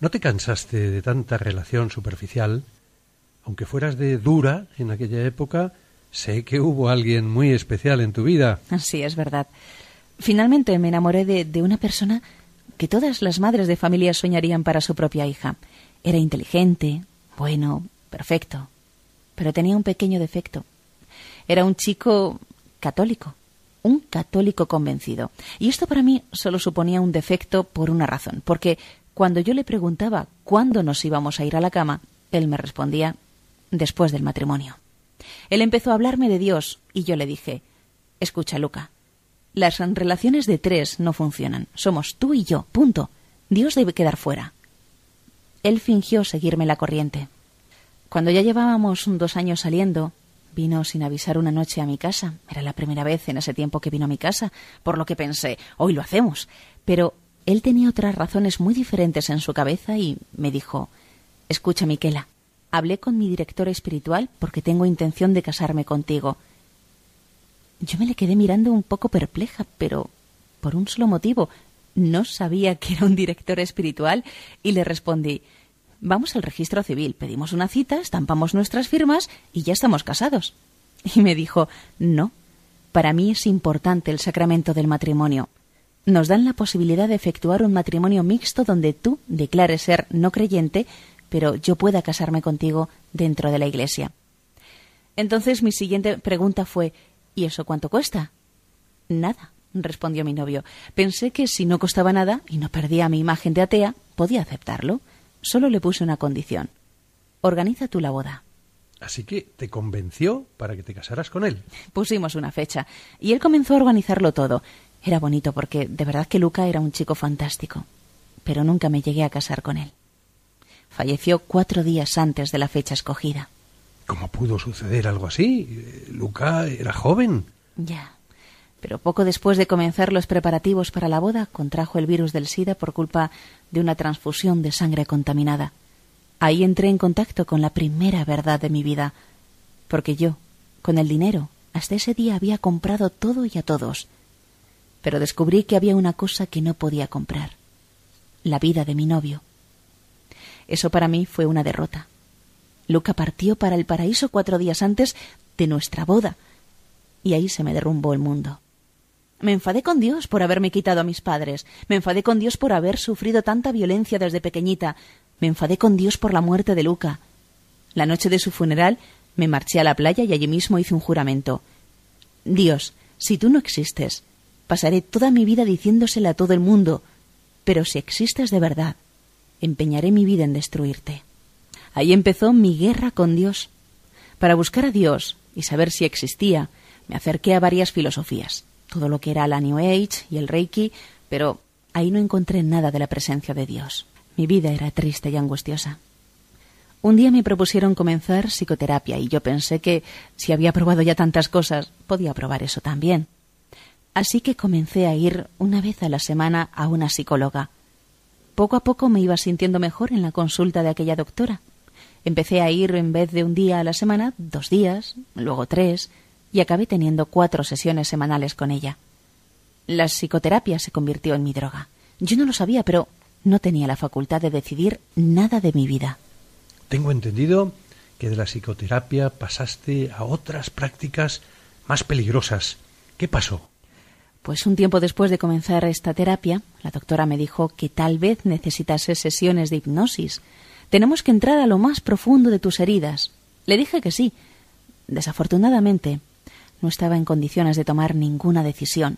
¿No te cansaste de tanta relación superficial? Aunque fueras de dura en aquella época, sé que hubo alguien muy especial en tu vida. Sí, es verdad. Finalmente me enamoré de, de una persona que todas las madres de familia soñarían para su propia hija. Era inteligente, bueno, perfecto, pero tenía un pequeño defecto. Era un chico católico, un católico convencido. Y esto para mí solo suponía un defecto por una razón, porque cuando yo le preguntaba cuándo nos íbamos a ir a la cama, él me respondía después del matrimonio. Él empezó a hablarme de Dios y yo le dije, escucha, Luca, las relaciones de tres no funcionan. Somos tú y yo, punto. Dios debe quedar fuera. Él fingió seguirme la corriente. Cuando ya llevábamos dos años saliendo, vino sin avisar una noche a mi casa. Era la primera vez en ese tiempo que vino a mi casa, por lo que pensé, hoy lo hacemos. Pero él tenía otras razones muy diferentes en su cabeza y me dijo, escucha, Miquela, hablé con mi director espiritual porque tengo intención de casarme contigo. Yo me le quedé mirando un poco perpleja, pero por un solo motivo. No sabía que era un director espiritual y le respondí Vamos al registro civil, pedimos una cita, estampamos nuestras firmas y ya estamos casados. Y me dijo No, para mí es importante el sacramento del matrimonio. Nos dan la posibilidad de efectuar un matrimonio mixto donde tú declares ser no creyente, pero yo pueda casarme contigo dentro de la iglesia. Entonces mi siguiente pregunta fue ¿Y eso cuánto cuesta? Nada, respondió mi novio. Pensé que si no costaba nada y no perdía mi imagen de atea, podía aceptarlo. Solo le puse una condición. Organiza tú la boda. Así que te convenció para que te casaras con él. Pusimos una fecha y él comenzó a organizarlo todo. Era bonito porque de verdad que Luca era un chico fantástico. Pero nunca me llegué a casar con él. Falleció cuatro días antes de la fecha escogida. ¿Cómo pudo suceder algo así? Luca era joven. Ya. Pero poco después de comenzar los preparativos para la boda, contrajo el virus del SIDA por culpa de una transfusión de sangre contaminada. Ahí entré en contacto con la primera verdad de mi vida, porque yo, con el dinero, hasta ese día había comprado todo y a todos. Pero descubrí que había una cosa que no podía comprar, la vida de mi novio. Eso para mí fue una derrota. Luca partió para el paraíso cuatro días antes de nuestra boda, y ahí se me derrumbó el mundo. Me enfadé con Dios por haberme quitado a mis padres, me enfadé con Dios por haber sufrido tanta violencia desde pequeñita, me enfadé con Dios por la muerte de Luca. La noche de su funeral me marché a la playa y allí mismo hice un juramento. Dios, si tú no existes, pasaré toda mi vida diciéndosela a todo el mundo, pero si existes de verdad, empeñaré mi vida en destruirte. Ahí empezó mi guerra con Dios. Para buscar a Dios y saber si existía, me acerqué a varias filosofías, todo lo que era la New Age y el Reiki, pero ahí no encontré nada de la presencia de Dios. Mi vida era triste y angustiosa. Un día me propusieron comenzar psicoterapia y yo pensé que si había probado ya tantas cosas, podía probar eso también. Así que comencé a ir una vez a la semana a una psicóloga. Poco a poco me iba sintiendo mejor en la consulta de aquella doctora Empecé a ir en vez de un día a la semana, dos días, luego tres, y acabé teniendo cuatro sesiones semanales con ella. La psicoterapia se convirtió en mi droga. Yo no lo sabía, pero no tenía la facultad de decidir nada de mi vida. Tengo entendido que de la psicoterapia pasaste a otras prácticas más peligrosas. ¿Qué pasó? Pues un tiempo después de comenzar esta terapia, la doctora me dijo que tal vez necesitase sesiones de hipnosis. Tenemos que entrar a lo más profundo de tus heridas. Le dije que sí. Desafortunadamente, no estaba en condiciones de tomar ninguna decisión.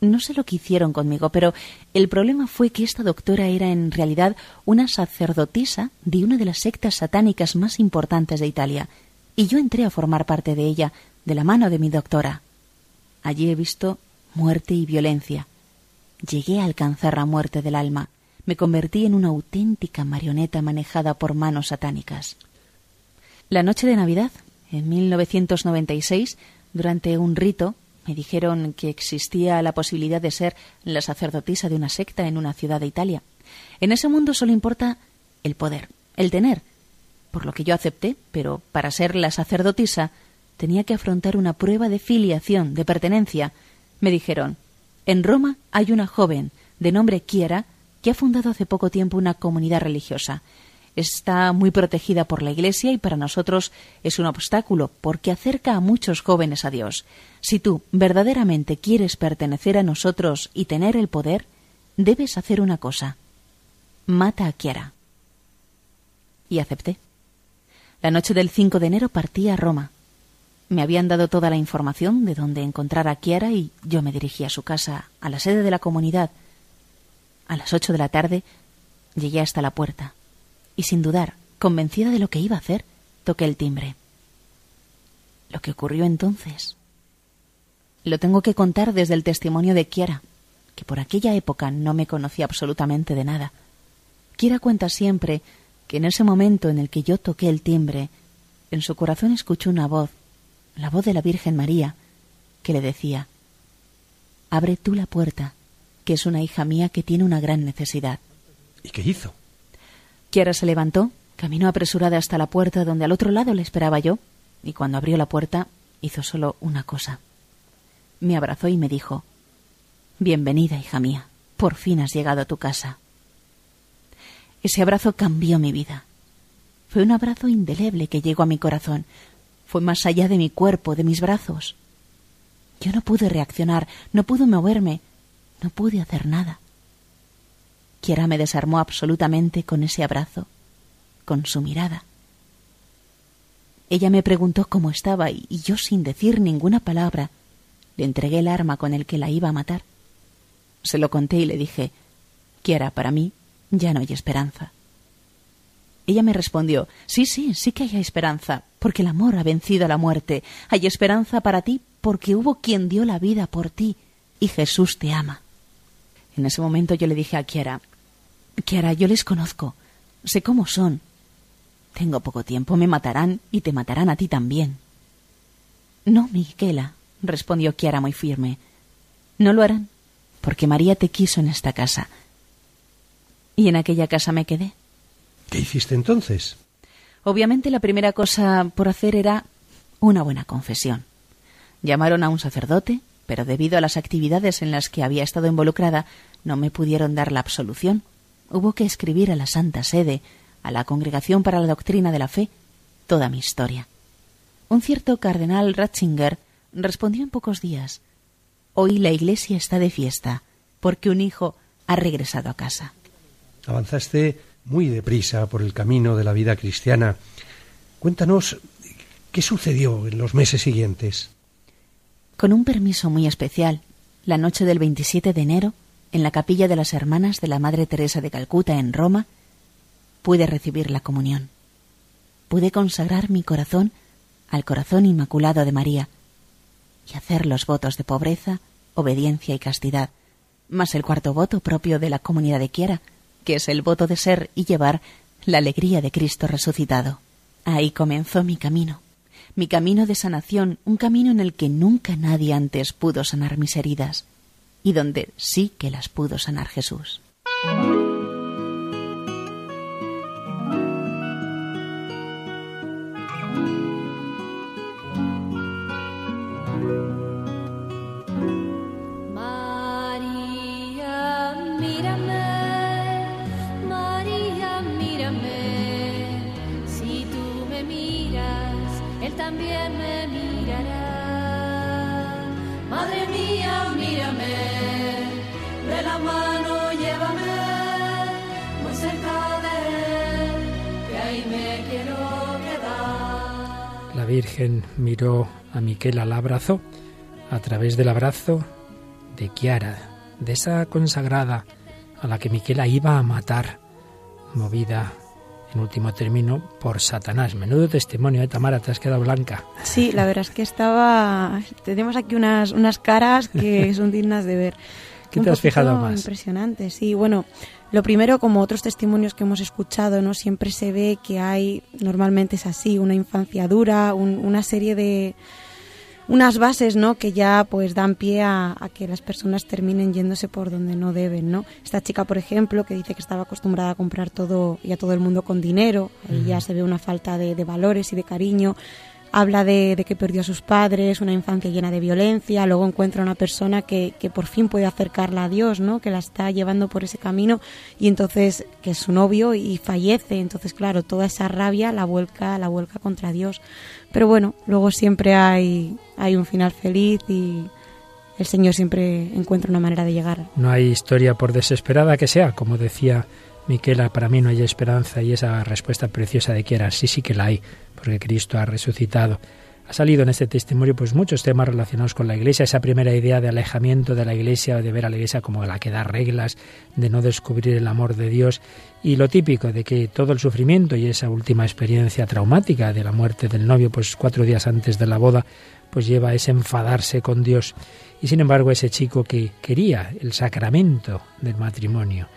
No sé lo que hicieron conmigo, pero el problema fue que esta doctora era en realidad una sacerdotisa de una de las sectas satánicas más importantes de Italia, y yo entré a formar parte de ella de la mano de mi doctora. Allí he visto muerte y violencia. Llegué a alcanzar la muerte del alma. Me convertí en una auténtica marioneta manejada por manos satánicas. La noche de Navidad, en 1996, durante un rito, me dijeron que existía la posibilidad de ser la sacerdotisa de una secta en una ciudad de Italia. En ese mundo solo importa el poder, el tener. Por lo que yo acepté, pero para ser la sacerdotisa tenía que afrontar una prueba de filiación, de pertenencia. Me dijeron, en Roma hay una joven de nombre Kiera que ha fundado hace poco tiempo una comunidad religiosa está muy protegida por la Iglesia y para nosotros es un obstáculo porque acerca a muchos jóvenes a Dios. Si tú verdaderamente quieres pertenecer a nosotros y tener el poder, debes hacer una cosa. Mata a Kiara. Y acepté. La noche del 5 de enero partí a Roma. Me habían dado toda la información de dónde encontrar a Kiara y yo me dirigí a su casa, a la sede de la comunidad. A las ocho de la tarde llegué hasta la puerta y sin dudar, convencida de lo que iba a hacer, toqué el timbre. Lo que ocurrió entonces. Lo tengo que contar desde el testimonio de Kiara, que por aquella época no me conocía absolutamente de nada. Kiara cuenta siempre que en ese momento en el que yo toqué el timbre, en su corazón escuchó una voz, la voz de la Virgen María, que le decía Abre tú la puerta, que es una hija mía que tiene una gran necesidad. ¿Y qué hizo? Kiara se levantó, caminó apresurada hasta la puerta donde al otro lado le esperaba yo, y cuando abrió la puerta hizo solo una cosa. Me abrazó y me dijo Bienvenida, hija mía. Por fin has llegado a tu casa. Ese abrazo cambió mi vida. Fue un abrazo indeleble que llegó a mi corazón. Fue más allá de mi cuerpo, de mis brazos. Yo no pude reaccionar, no pude moverme, no pude hacer nada. Kiara me desarmó absolutamente con ese abrazo, con su mirada. Ella me preguntó cómo estaba y yo sin decir ninguna palabra le entregué el arma con el que la iba a matar. Se lo conté y le dije, Kiara, para mí ya no hay esperanza. Ella me respondió, sí, sí, sí que hay esperanza, porque el amor ha vencido a la muerte. Hay esperanza para ti porque hubo quien dio la vida por ti y Jesús te ama. En ese momento yo le dije a Kiara, Kiara, yo les conozco, sé cómo son. Tengo poco tiempo, me matarán y te matarán a ti también. No, Miquela, respondió Kiara muy firme. No lo harán, porque María te quiso en esta casa. Y en aquella casa me quedé. ¿Qué hiciste entonces? Obviamente la primera cosa por hacer era una buena confesión. Llamaron a un sacerdote, pero debido a las actividades en las que había estado involucrada, no me pudieron dar la absolución. Hubo que escribir a la Santa Sede, a la Congregación para la Doctrina de la Fe, toda mi historia. Un cierto cardenal Ratzinger respondió en pocos días Hoy la Iglesia está de fiesta, porque un hijo ha regresado a casa. Avanzaste muy deprisa por el camino de la vida cristiana. Cuéntanos qué sucedió en los meses siguientes. Con un permiso muy especial, la noche del 27 de enero, en la capilla de las Hermanas de la Madre Teresa de Calcuta en Roma, pude recibir la comunión. Pude consagrar mi corazón al corazón inmaculado de María y hacer los votos de pobreza, obediencia y castidad, más el cuarto voto propio de la comunidad de Quiera, que es el voto de ser y llevar la alegría de Cristo resucitado. Ahí comenzó mi camino mi camino de sanación, un camino en el que nunca nadie antes pudo sanar mis heridas y donde sí que las pudo sanar Jesús. La Virgen miró a Miquela, la abrazó a través del abrazo de Kiara, de esa consagrada a la que Miquela iba a matar, movida en último término por Satanás. Menudo testimonio, ¿eh, Tamara? Te has quedado blanca. Sí, la verdad es que estaba... Tenemos aquí unas, unas caras que son dignas de ver. ¿Qué Un te has fijado más? Impresionante, sí. Bueno, lo primero, como otros testimonios que hemos escuchado, no siempre se ve que hay, normalmente es así, una infancia dura, un- una serie de unas bases, ¿no? Que ya pues dan pie a, a que las personas terminen yéndose por donde no deben, ¿no? Esta chica, por ejemplo, que dice que estaba acostumbrada a comprar todo y a todo el mundo con dinero, ahí ya se ve una falta de, de valores y de cariño. Habla de, que perdió a sus padres, una infancia llena de violencia, luego encuentra una persona que, que por fin puede acercarla a Dios, ¿no? Que la está llevando por ese camino y entonces que es su novio y fallece, entonces claro, toda esa rabia la vuelca, la vuelca contra Dios. Pero bueno, luego siempre hay, hay un final feliz y el Señor siempre encuentra una manera de llegar. No hay historia por desesperada que sea, como decía Miquela, para mí no hay esperanza y esa respuesta preciosa de Kiara, sí, sí que la hay, porque Cristo ha resucitado. Ha salido en este testimonio pues muchos temas relacionados con la Iglesia, esa primera idea de alejamiento de la Iglesia, de ver a la Iglesia como la que da reglas, de no descubrir el amor de Dios y lo típico de que todo el sufrimiento y esa última experiencia traumática de la muerte del novio, pues cuatro días antes de la boda, pues lleva a ese enfadarse con Dios. Y sin embargo ese chico que quería el sacramento del matrimonio,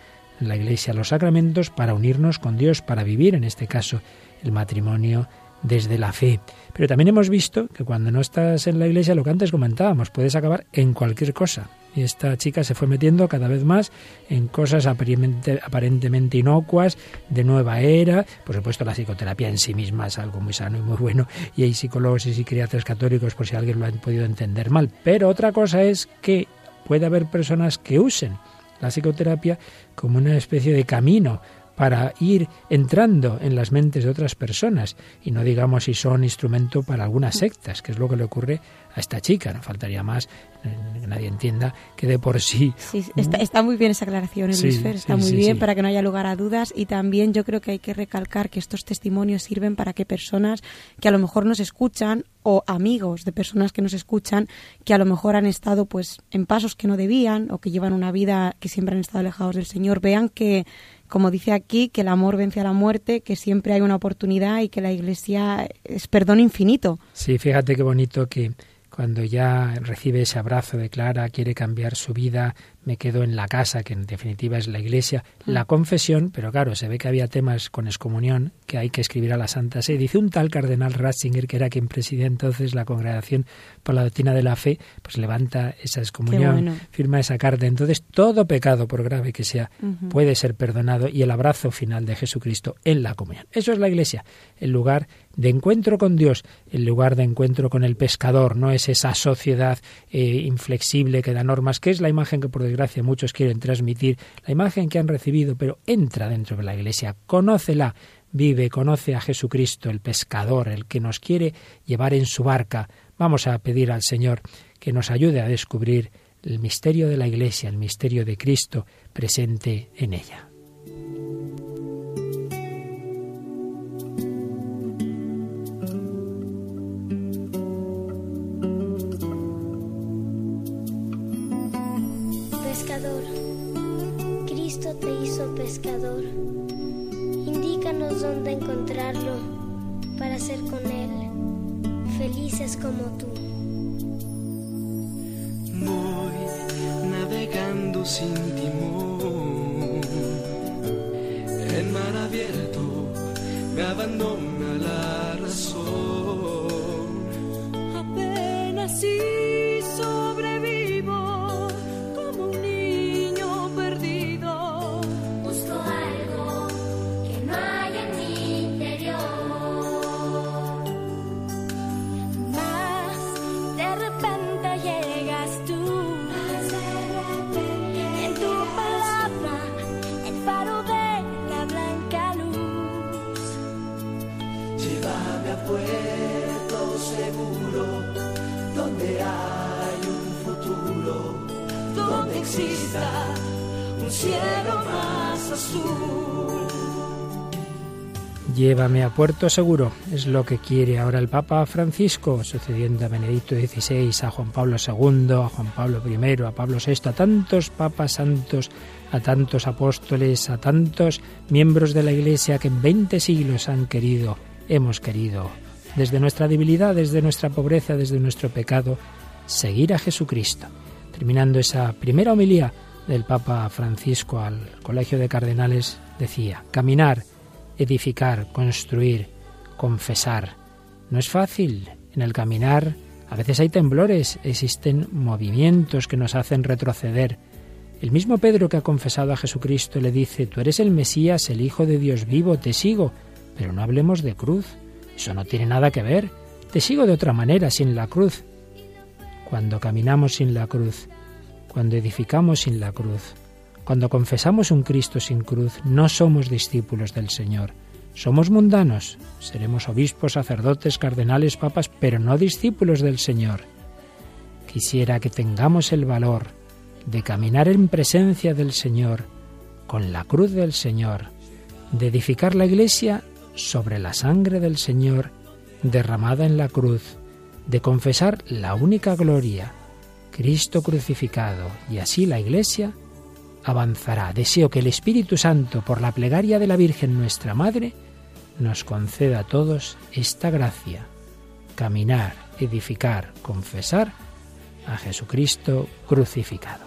la Iglesia los sacramentos para unirnos con Dios, para vivir en este caso el matrimonio desde la fe. Pero también hemos visto que cuando no estás en la iglesia, lo que antes comentábamos, puedes acabar en cualquier cosa. Y esta chica se fue metiendo cada vez más en cosas aparentemente, inocuas, de nueva era. Por supuesto, la psicoterapia en sí misma es algo muy sano y muy bueno. Y hay psicólogos y psiquiatras católicos, por si alguien lo ha podido entender mal. Pero otra cosa es que puede haber personas que usen la psicoterapia como una especie de camino para ir entrando en las mentes de otras personas y no digamos si son instrumento para algunas sectas, que es lo que le ocurre a esta chica. No faltaría más que nadie entienda que de por sí. Sí, está, está muy bien esa aclaración, Sí, Luis Fer, está sí, muy bien para que no haya lugar a dudas y también yo creo que hay que recalcar que estos testimonios sirven para que personas que a lo mejor nos escuchan o amigos de personas que nos escuchan que a lo mejor han estado pues en pasos que no debían o que llevan una vida que siempre han estado alejados del Señor vean que como dice aquí que el amor vence a la muerte que siempre hay una oportunidad y que la Iglesia es perdón infinito. Sí, fíjate qué bonito que cuando ya recibe ese abrazo de Clara, quiere cambiar su vida, me quedo en la casa, que en definitiva es la iglesia, la confesión, pero claro, se ve que había temas con excomunión que hay que escribir a la Santa Sede. Dice un tal cardenal Ratzinger, que era quien presidía entonces la Congregación por la Doctrina de la Fe, pues levanta esa excomunión, bueno. firma esa carta. Entonces, todo pecado, por grave que sea, puede ser perdonado y el abrazo final de Jesucristo en la comunión. Eso es la iglesia, el lugar de encuentro con Dios, el lugar de encuentro con el pescador, no es esa sociedad eh, inflexible que da normas, que es la imagen que por desgracia muchos quieren transmitir, la imagen que han recibido, pero entra dentro de la iglesia, conócela, vive, conoce a Jesucristo, el pescador, el que nos quiere llevar en su barca. Vamos a pedir al Señor que nos ayude a descubrir el misterio de la iglesia, el misterio de Cristo presente en ella. Dónde encontrarlo para ser con Él felices como tú. Voy navegando sin timón. En mar abierto me abandona Llévame a puerto seguro, es lo que quiere ahora el Papa Francisco, sucediendo a Benedicto XVI, a Juan Pablo II, a Juan Pablo I, a Pablo VI, a tantos papas santos, a tantos apóstoles, a tantos miembros de la Iglesia que en 20 siglos han querido, hemos querido, desde nuestra debilidad, desde nuestra pobreza, desde nuestro pecado, seguir a Jesucristo. Terminando esa primera homilía del Papa Francisco al Colegio de Cardenales, decía, caminar, edificar, construir, confesar. No es fácil. En el caminar a veces hay temblores, existen movimientos que nos hacen retroceder. El mismo Pedro que ha confesado a Jesucristo le dice, tú eres el Mesías, el Hijo de Dios vivo, te sigo, pero no hablemos de cruz. Eso no tiene nada que ver. Te sigo de otra manera, sin la cruz. Cuando caminamos sin la cruz, cuando edificamos sin la cruz, cuando confesamos un Cristo sin cruz, no somos discípulos del Señor. Somos mundanos, seremos obispos, sacerdotes, cardenales, papas, pero no discípulos del Señor. Quisiera que tengamos el valor de caminar en presencia del Señor, con la cruz del Señor, de edificar la Iglesia sobre la sangre del Señor derramada en la cruz, de confesar la única gloria, Cristo crucificado, y así la Iglesia avanzará. Deseo que el Espíritu Santo, por la plegaria de la Virgen nuestra Madre, nos conceda a todos esta gracia, caminar, edificar, confesar a Jesucristo crucificado.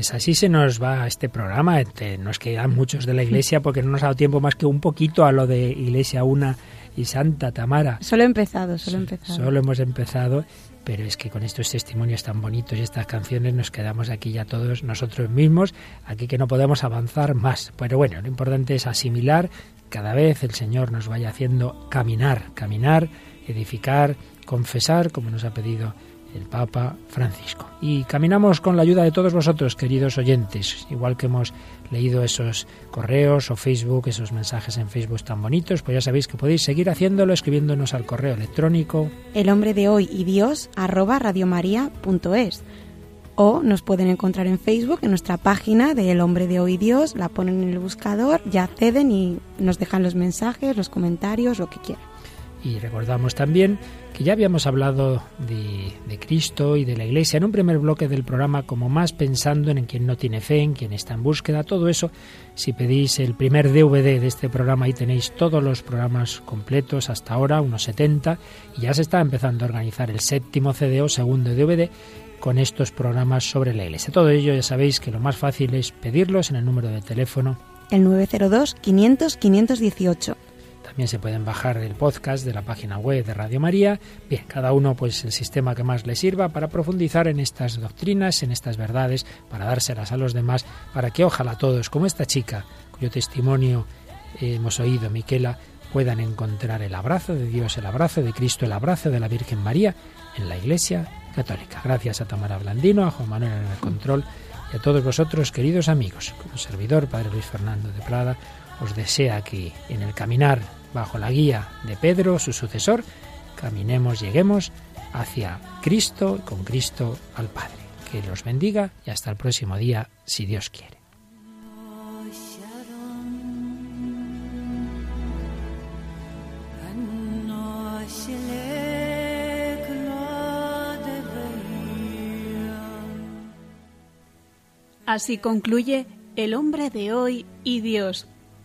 Pues así se nos va este programa. Este, nos quedan muchos de la iglesia porque no nos ha dado tiempo más que un poquito a lo de Iglesia Una y Santa Tamara. Solo he empezado, solo he empezado. Solo hemos empezado, pero es que con estos testimonios tan bonitos y estas canciones nos quedamos aquí ya todos nosotros mismos, aquí que no podemos avanzar más. Pero bueno, lo importante es asimilar, cada vez el Señor nos vaya haciendo caminar, caminar, edificar, confesar, como nos ha pedido el Papa Francisco. Y caminamos con la ayuda de todos vosotros, queridos oyentes, igual que hemos leído esos correos o Facebook, esos mensajes en Facebook tan bonitos, pues ya sabéis que podéis seguir haciéndolo escribiéndonos al correo electrónico El hombre de hoy y Dios arroba radiomaria.es o nos pueden encontrar en Facebook en nuestra página de El hombre de hoy Dios, la ponen en el buscador, ya acceden y nos dejan los mensajes, los comentarios, lo que quieran. Y recordamos también que ya habíamos hablado de, de, Cristo y de la Iglesia en un primer bloque del programa, como más pensando en quien no tiene fe, en quien está en búsqueda, todo eso. Si pedís el primer DVD de este programa, ahí tenéis todos los programas completos hasta ahora, unos 70, y ya se está empezando a organizar el séptimo CD segundo DVD con estos programas sobre la Iglesia. Todo ello ya sabéis que lo más fácil es pedirlos en el número de teléfono. El 902 500 518 también se pueden bajar el podcast de la página web de Radio María. Bien, cada uno pues el sistema que más le sirva para profundizar en estas doctrinas, en estas verdades, para dárselas a los demás, para que ojalá todos, como esta chica, cuyo testimonio hemos oído, Miquela, puedan encontrar el abrazo de Dios, el abrazo de Cristo, el abrazo de la Virgen María en la Iglesia Católica. Gracias a Tamara Blandino, a Juan Manuel en el control y a todos vosotros, queridos amigos. Como servidor, Padre Luis Fernando de Prada, os desea que en el caminar bajo la guía de Pedro, su sucesor, caminemos, lleguemos hacia Cristo y con Cristo al Padre. Que los bendiga y hasta el próximo día, si Dios quiere. Así concluye El hombre de hoy y Dios,